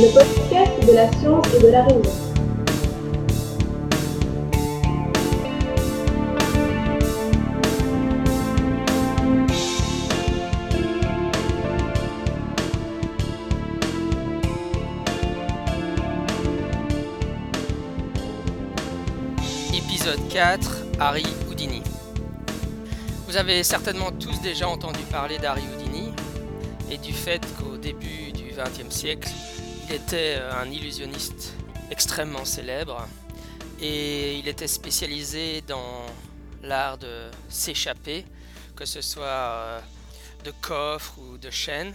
le podcast de la science et de la raison. Épisode 4 Harry Houdini. Vous avez certainement tous déjà entendu parler d'Harry Houdini et du fait qu'au début du XXe siècle, il était euh, un illusionniste extrêmement célèbre et il était spécialisé dans l'art de s'échapper, que ce soit euh, de coffres ou de chaînes.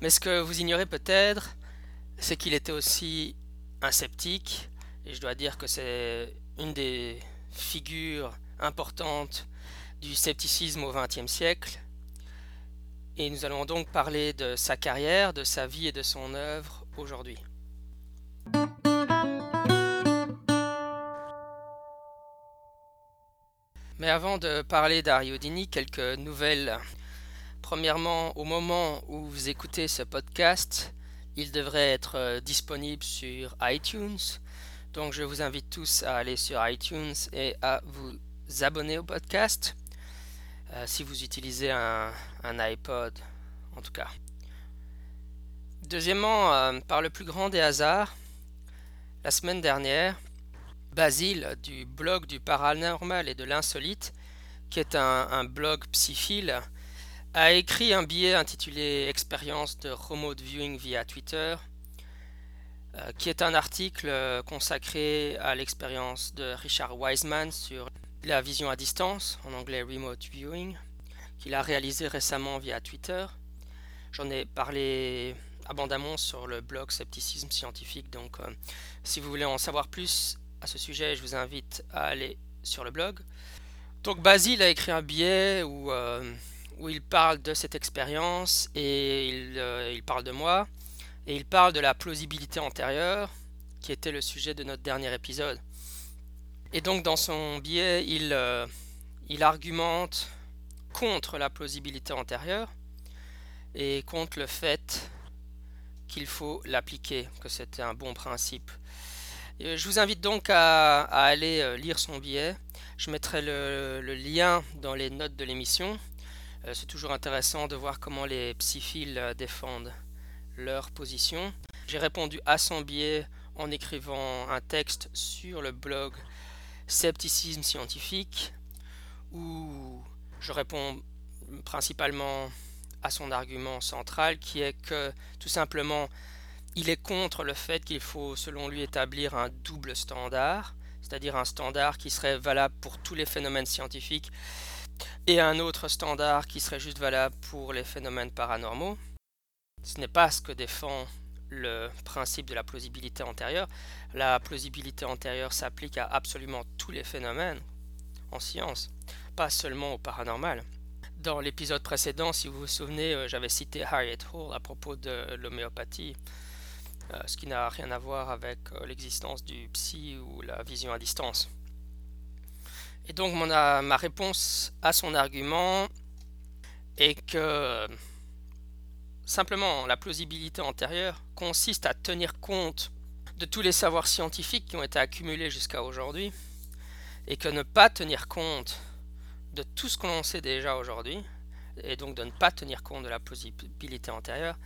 Mais ce que vous ignorez peut-être, c'est qu'il était aussi un sceptique, et je dois dire que c'est une des figures importantes du scepticisme au XXe siècle. Et nous allons donc parler de sa carrière, de sa vie et de son œuvre aujourd'hui. Mais avant de parler d'Ariodini, quelques nouvelles. Premièrement, au moment où vous écoutez ce podcast, il devrait être euh, disponible sur iTunes. Donc je vous invite tous à aller sur iTunes et à vous abonner au podcast. Euh, si vous utilisez un, un, iPod en tout cas. Deuxièmement, euh, par le plus grand des hasards, la semaine dernière, Basile du blog du paranormal et de l'insolite, qui est un, blog psyphile, a écrit un billet intitulé Expérience de remote viewing via Twitter, euh, qui est un article consacré à l'expérience de Richard Wiseman sur la vision à distance, en anglais remote viewing, qu'il a réalisé récemment via Twitter. J'en ai parlé abondamment sur le blog Scepticisme Scientifique, donc euh, si vous voulez en savoir plus à ce sujet, je vous invite à aller sur le blog. Donc Basile a écrit un billet où, euh, où il parle de cette expérience et il, euh, il, parle de moi et il parle de la plausibilité antérieure qui était le sujet de notre dernier épisode. Et donc dans son billet, il, il argumente contre la plausibilité antérieure et contre le fait faut l'appliquer, que c'était un bon principe. Et je vous invite donc à, à, aller euh, lire son billet. Je mettrai le, le lien dans les notes de l'émission. Euh, c'est toujours intéressant de voir comment les psyphiles défendent leur position. J'ai répondu à son billet en écrivant un texte sur le blog scepticisme scientifique, où je réponds principalement à son argument central qui est que tout simplement il est contre le fait qu'il faut selon lui établir un double standard, c'est-à-dire un standard qui serait valable pour tous les phénomènes scientifiques et un autre standard qui serait juste valable pour les phénomènes paranormaux. Ce n'est pas ce que défend le principe de la plausibilité antérieure. La plausibilité antérieure s'applique à absolument tous les phénomènes en science, pas seulement au paranormal. Dans l'épisode précédent, si vous vous souvenez, euh, j'avais cité Harriet Hall à propos de l'homéopathie, euh, ce qui n'a rien à voir avec euh, l'existence du psy ou la vision à distance. Et donc ma réponse à son argument est que Simplement, la plausibilité antérieure consiste à tenir compte de tous les savoirs scientifiques qui ont été accumulés jusqu'à aujourd'hui, et que ne pas tenir compte de tout ce que l'on sait déjà aujourd'hui, et donc de ne pas tenir compte de la plausibilité antérieure,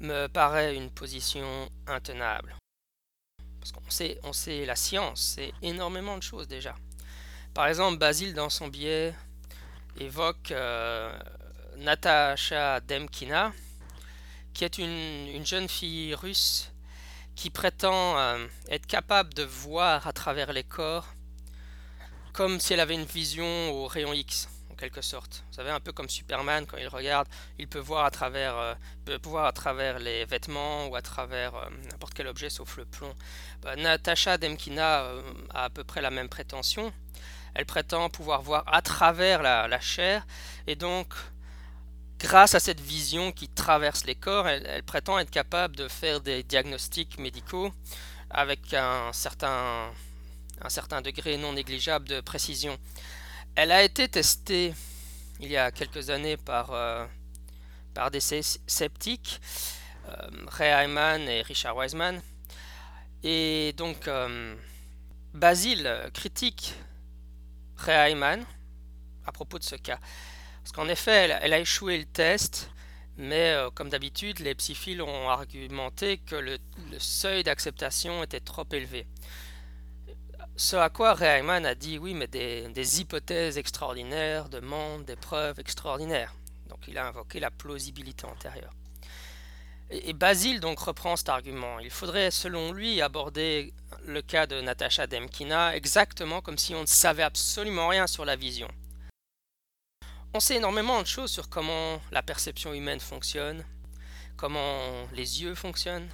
me paraît une position intenable. Parce qu'on sait, on sait la science, c'est énormément de choses déjà. Par exemple, Basile, dans son billet, évoque euh, Natasha Demkina, qui est une, jeune fille russe qui prétend euh, être capable de voir à travers les corps comme si elle avait une vision au rayon X, en quelque sorte. Vous savez, un peu comme Superman, quand il regarde, il peut voir à travers, euh, peut voir à travers les vêtements ou à travers euh, n'importe quel objet sauf le plomb. Bah, Natasha Demkina a à peu près la même prétention. Elle prétend pouvoir voir à travers la chair et donc grâce à cette vision qui traverse les corps, elle, prétend être capable de faire des diagnostics médicaux avec un certain, un certain degré non négligeable de précision. Elle a été testée il y a quelques années par, euh, par des sceptiques Ray Hyman et Richard Wiseman. Et donc, Basile critique Ray Hyman à propos de ce cas. Parce qu'en effet, elle, a échoué le test, mais comme d'habitude, les psychophiles ont argumenté que le seuil d'acceptation était trop élevé. Ce à quoi Rayman a dit oui, mais des, hypothèses extraordinaires demandent des preuves extraordinaires. Donc il a invoqué la plausibilité antérieure. Et, Basile donc reprend cet argument. Il faudrait, selon lui, aborder le cas de Natasha Demkina exactement comme si on ne savait absolument rien sur la vision. On sait énormément de choses sur comment la perception humaine fonctionne, comment les yeux fonctionnent,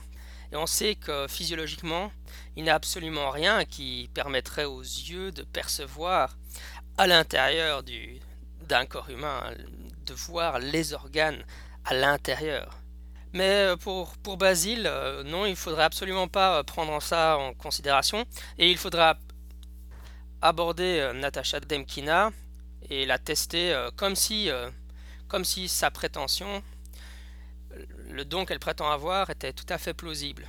et on sait que physiologiquement, il n'y a absolument rien qui permettrait aux yeux de percevoir à l'intérieur d'un corps humain, de voir les organes à l'intérieur. Mais euh, pour, pour Basile, euh, non, il ne faudrait absolument pas euh, prendre ça en considération. Et il faudra aborder Natacha Demkina et la tester comme si, comme si sa prétention le don qu'elle prétend avoir était tout à fait plausible.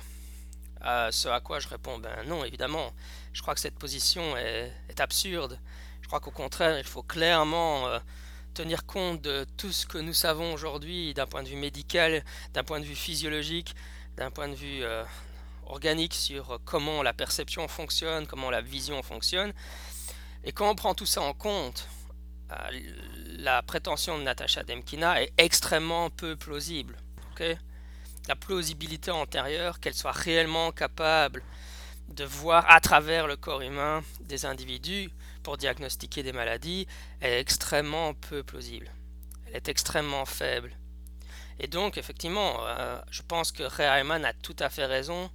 Ce à quoi je réponds, ben non, évidemment, je crois que cette position est, absurde. Je crois qu'au contraire, il faut clairement euh, tenir compte de tout ce que nous savons aujourd'hui d'un point de vue médical, d'un point de vue physiologique, d'un point de vue euh, organique sur comment la perception fonctionne, comment la vision fonctionne. Et quand on prend tout ça en compte, euh, la prétention de Natasha Demkina est extrêmement peu plausible la plausibilité antérieure, qu'elle soit réellement capable de voir à travers le corps humain des individus pour diagnostiquer des maladies, est extrêmement peu plausible. Elle est extrêmement faible. Et donc, effectivement, euh, je pense que Ray a tout à fait raison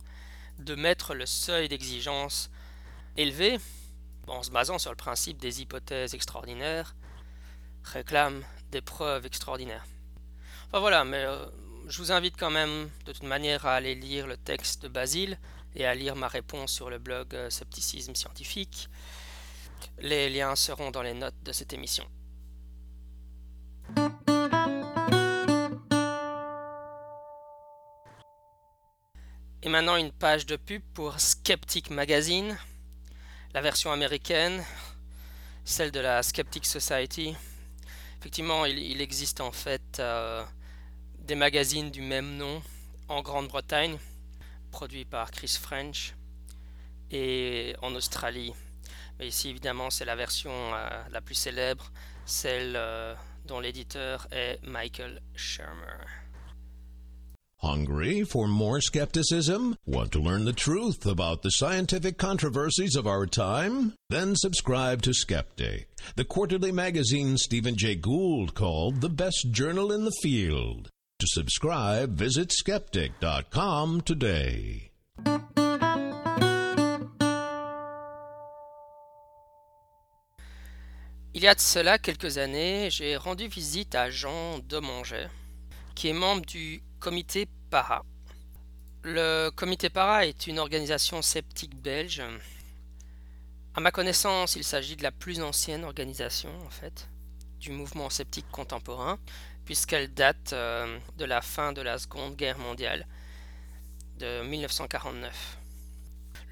de mettre le seuil d'exigence élevé, en se basant sur le principe des hypothèses extraordinaires, réclame des preuves extraordinaires. Enfin voilà, mais euh, je vous invite quand même de toute manière à aller lire le texte de Basile et à lire ma réponse sur le blog euh, Scepticisme scientifique. Les liens seront dans les notes de cette émission. Et maintenant une page de pub pour Skeptic Magazine, la version américaine, celle de la Skeptic Society. Effectivement, il, existe en fait euh, des magazines du même nom en Grande-Bretagne, produits par Chris French, et en Australie. Mais ici, évidemment, c'est la version euh, la plus célèbre, celle euh, dont l'éditeur est Michael Shermer. Hungry for more skepticism? Want to learn the truth about the scientific controversies of our time? Then subscribe to Skeptic, the quarterly magazine Stephen Jay Gould called the best journal in the field. To subscribe, visit skeptic.com today. Il y a de cela quelques années, j'ai rendu visite à Jean Demanget, qui est membre du comité PARA. Le comité PARA est une organisation sceptique belge. À ma connaissance, il s'agit de la plus ancienne organisation, en fait, du mouvement sceptique contemporain, puisqu'elle date euh, de la fin de la Seconde Guerre mondiale de 1949.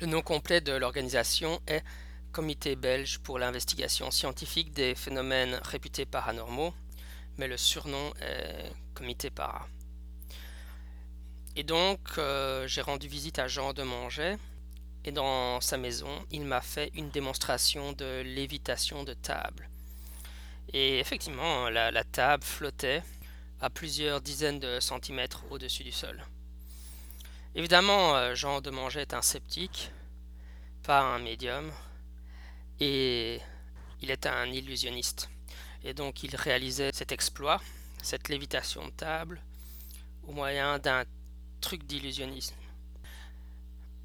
Le nom complet de l'organisation est Comité belge pour l'investigation scientifique des phénomènes réputés paranormaux, mais le surnom est Comité Para. Et donc, euh, j'ai rendu visite à Jean de Monget, et dans sa maison, il m'a fait une démonstration de lévitation de table. Et effectivement, la, table flottait à plusieurs dizaines de centimètres au-dessus du sol. Évidemment, euh, Jean de Manger est un sceptique, pas un médium, et il est un illusionniste. Et donc il réalisait cet exploit, cette lévitation de table, au moyen d'un truc d'illusionnisme.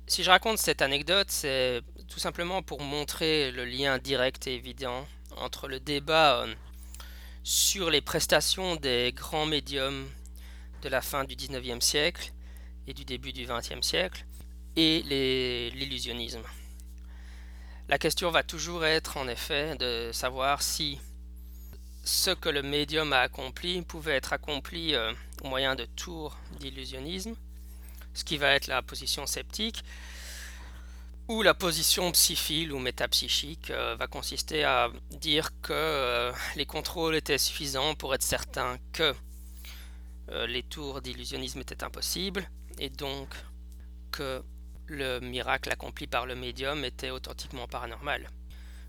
Si je raconte cette anecdote, c'est tout simplement pour montrer le lien direct et évident entre le débat euh, sur les prestations des grands médiums de la fin du 19e siècle et du début du 20e siècle et l'illusionnisme. La question va toujours être en effet de savoir si ce que le médium a accompli pouvait être accompli euh, au moyen de tours d'illusionnisme, ce qui va être la position sceptique, la position psyphile ou métapsychique euh, va consister à dire que euh, les contrôles étaient suffisants pour être certain que les tours d'illusionnisme étaient impossibles, et donc que le miracle accompli par le médium était authentiquement paranormal,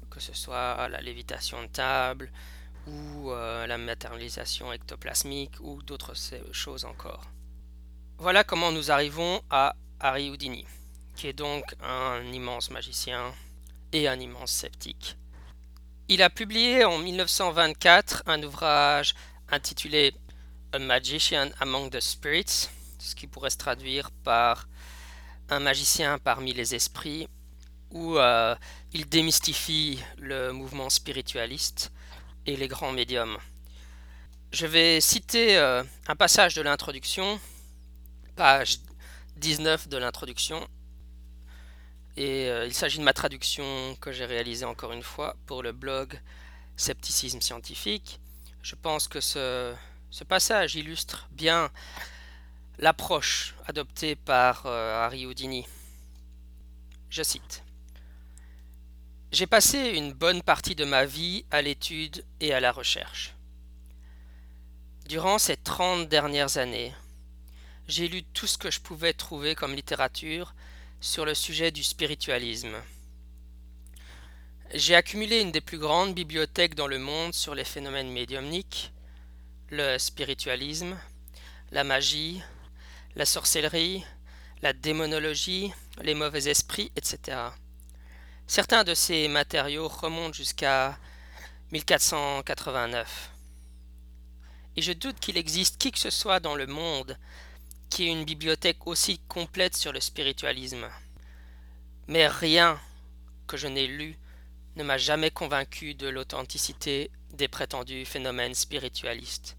que ce soit la lévitation de table, ou euh, la matérialisation ectoplasmique ou d'autres choses encore. Voilà comment nous arrivons à Harry Houdini, qui est donc un immense magicien et un immense sceptique. Il a publié en 1924 un ouvrage intitulé A Magician Among the Spirits, ce qui pourrait se traduire par un magicien parmi les esprits, où euh, il démystifie le mouvement spiritualiste et les grands médiums. Je vais citer euh, un passage de l'introduction, page 19 de l'introduction, et euh, il s'agit de ma traduction que j'ai réalisée encore une fois pour le blog Scepticisme scientifique. Je pense que ce, passage illustre bien l'approche adoptée par euh, Harry Houdini. Je cite. J'ai passé une bonne partie de ma vie à l'étude et à la recherche. Durant ces trente dernières années, j'ai lu tout ce que je pouvais trouver comme littérature sur le sujet du spiritualisme. J'ai accumulé une des plus grandes bibliothèques dans le monde sur les phénomènes médiumniques, le spiritualisme, la magie, la sorcellerie, la démonologie, les mauvais esprits, etc. Certains de ces matériaux remontent jusqu'à 1489. Et je doute qu'il existe qui que ce soit dans le monde qui ait une bibliothèque aussi complète sur le spiritualisme. Mais rien que je n'ai lu ne m'a jamais convaincu de l'authenticité des prétendus phénomènes spiritualistes.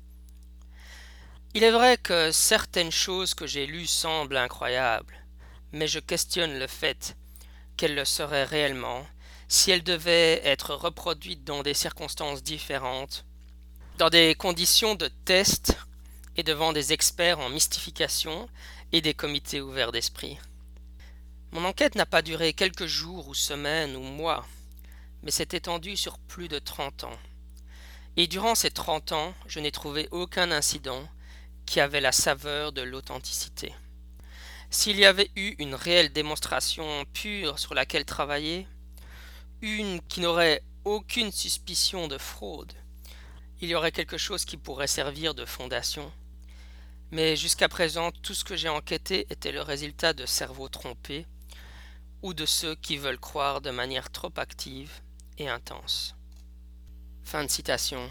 Il est vrai que certaines choses que j'ai lues semblent incroyables, mais je questionne le fait qu'elle le serait réellement si elle devait être reproduite dans des circonstances différentes, dans des conditions de test et devant des experts en mystification et des comités ouverts d'esprit. Mon enquête n'a pas duré quelques jours ou semaines ou mois, mais s'est étendue sur plus de trente ans. Et durant ces trente ans, je n'ai trouvé aucun incident qui avait la saveur de l'authenticité. S'il y avait eu une réelle démonstration pure sur laquelle travailler, une qui n'aurait aucune suspicion de fraude, il y aurait quelque chose qui pourrait servir de fondation. Mais jusqu'à présent, tout ce que j'ai enquêté était le résultat de cerveaux trompés ou de ceux qui veulent croire de manière trop active et intense. Fin de citation.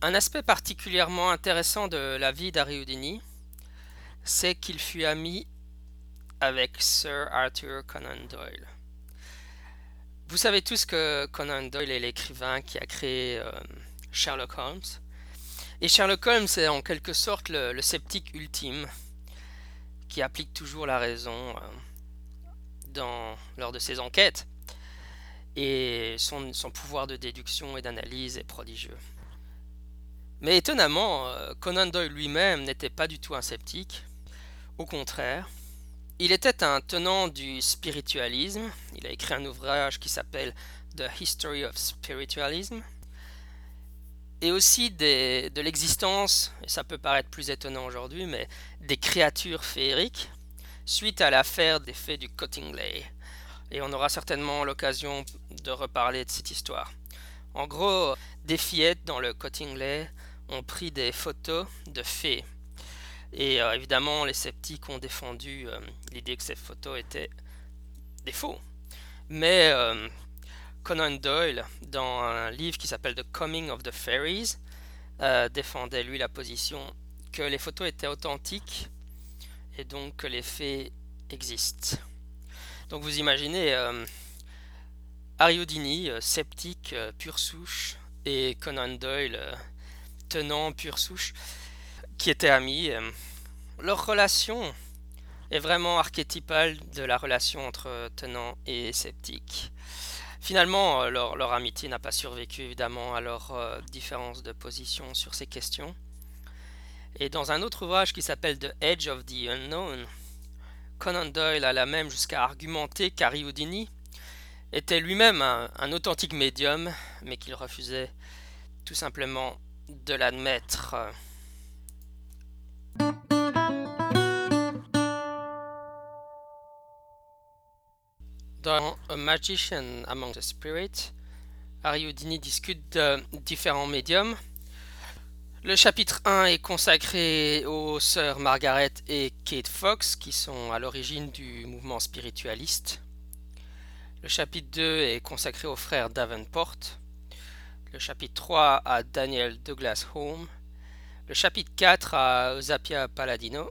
Un aspect particulièrement intéressant de la vie d'Ariudini c'est qu'il fut ami avec Sir Arthur Conan Doyle. Vous savez tous que Conan Doyle est l'écrivain qui a créé euh, Sherlock Holmes. Et Sherlock Holmes est en quelque sorte le, sceptique ultime qui applique toujours la raison euh, lors de ses enquêtes. Et son, son pouvoir de déduction et d'analyse est prodigieux. Mais étonnamment, euh, Conan Doyle lui-même n'était pas du tout un sceptique. Au contraire, il était un tenant du spiritualisme. Il a écrit un ouvrage qui s'appelle The History of Spiritualism. Et aussi de l'existence, et ça peut paraître plus étonnant aujourd'hui, mais des créatures féeriques, suite à l'affaire des faits du Cottingley. Et on aura certainement l'occasion de reparler de cette histoire. En gros, des fillettes dans le Cottingley ont pris des photos de fées et euh, évidemment, les sceptiques ont défendu euh, l'idée que ces photos étaient des faux. Mais euh, Conan Doyle, dans un livre qui s'appelle The Coming of the Fairies, défendait lui la position que les photos étaient authentiques et donc que les faits existent. Donc vous imaginez Ariodini, sceptique pure souche, et Conan Doyle, tenant pure souche qui étaient amis. Euh, leur relation est vraiment archétypale de la relation entre tenant et sceptique. Finalement, euh, leur, amitié n'a pas survécu évidemment à leur euh, différence de position sur ces questions. Et dans un autre ouvrage qui s'appelle The Edge of the Unknown, Conan Doyle alla même jusqu'à argumenter qu'Harry Houdini était lui-même un, authentique médium, mais qu'il refusait tout simplement de l'admettre. Dans A Magician Among the Spirits, Harry Houdini discute de différents médiums. Le chapitre 1 est consacré aux sœurs Margaret et Kate Fox, qui sont à l'origine du mouvement spiritualiste. Le chapitre 2 est consacré aux frères Davenport. Le chapitre 3 à Daniel Douglas Home. Le chapitre 4 à Zapia Palladino.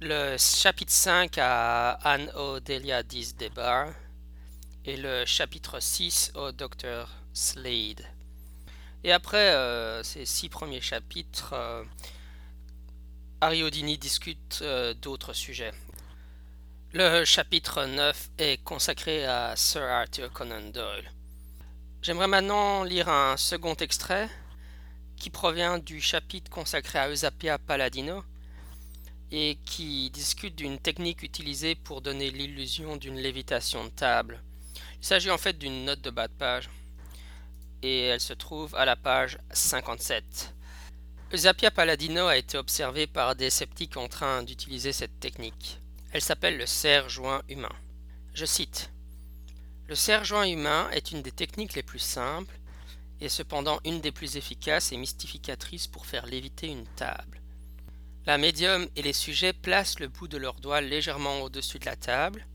Le chapitre 5 à Anne Odelia Disdebar. Et le chapitre 6 au Dr. Slade. Et après euh, ces six premiers chapitres, euh, Ariodini discute euh, d'autres sujets. Le chapitre 9 est consacré à Sir Arthur Conan Doyle. J'aimerais maintenant lire un second extrait qui provient du chapitre consacré à Eusapia Palladino et qui discute d'une technique utilisée pour donner l'illusion d'une lévitation de table. Il s'agit en fait d'une note de bas de page et elle se trouve à la page 57. Eusapia Palladino a été observée par des sceptiques en train d'utiliser cette technique. Elle s'appelle le serre-joint humain. Je cite Le serre-joint humain est une des techniques les plus simples et cependant une des plus efficaces et mystificatrices pour faire léviter une table. La médium et les sujets placent le bout de leurs doigts légèrement au-dessus de la table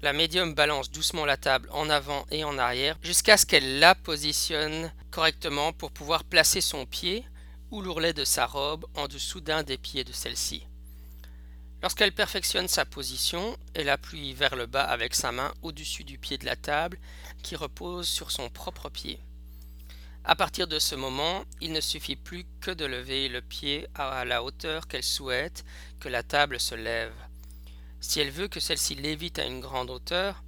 la médium balance doucement la table en avant et en arrière jusqu'à ce qu'elle la positionne correctement pour pouvoir placer son pied ou l'ourlet de sa robe en dessous d'un des pieds de celle-ci. Lorsqu'elle perfectionne sa position, elle appuie vers le bas avec sa main au-dessus du pied de la table qui repose sur son propre pied. À partir de ce moment, il ne suffit plus que de lever le pied à la hauteur qu'elle souhaite que la table se lève. Si elle veut que celle-ci lévite à une grande hauteur,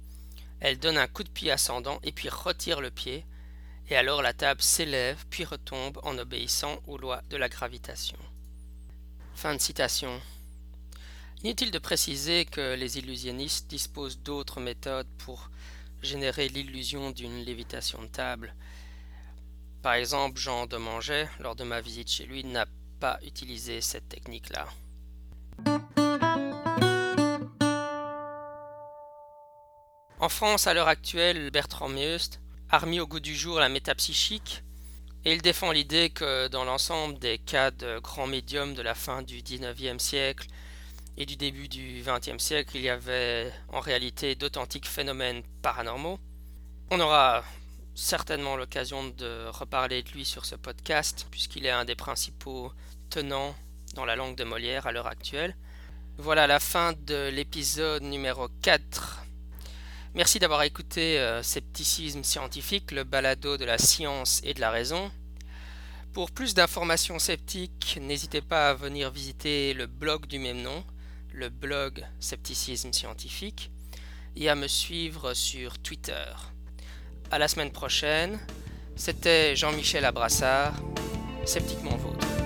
elle donne un coup de pied ascendant et puis retire le pied, et alors la table s'élève puis retombe en obéissant aux lois de la gravitation. Fin de citation. Inutile de préciser que les illusionnistes disposent d'autres méthodes pour générer l'illusion d'une lévitation de table. Par exemple, Jean de lors de ma visite chez lui, n'a pas utilisé cette technique-là. En France, à l'heure actuelle, Bertrand Meust a remis au goût du jour la métapsychique et il défend l'idée que dans l'ensemble des cas de grands médiums de la fin du XIXe siècle et du début du XXe siècle, il y avait en réalité d'authentiques phénomènes paranormaux. On aura certainement l'occasion de reparler de lui sur ce podcast, puisqu'il est un des principaux tenants dans la langue de Molière à l'heure actuelle. Voilà la fin de l'épisode numéro 4 Merci d'avoir écouté euh, Scepticisme scientifique, le balado de la science et de la raison. Pour plus d'informations sceptiques, n'hésitez pas à venir visiter le blog du même nom, le blog Scepticisme scientifique, et à me suivre sur Twitter. À la semaine prochaine. C'était Jean-Michel Abrassard, sceptiquement vôtre.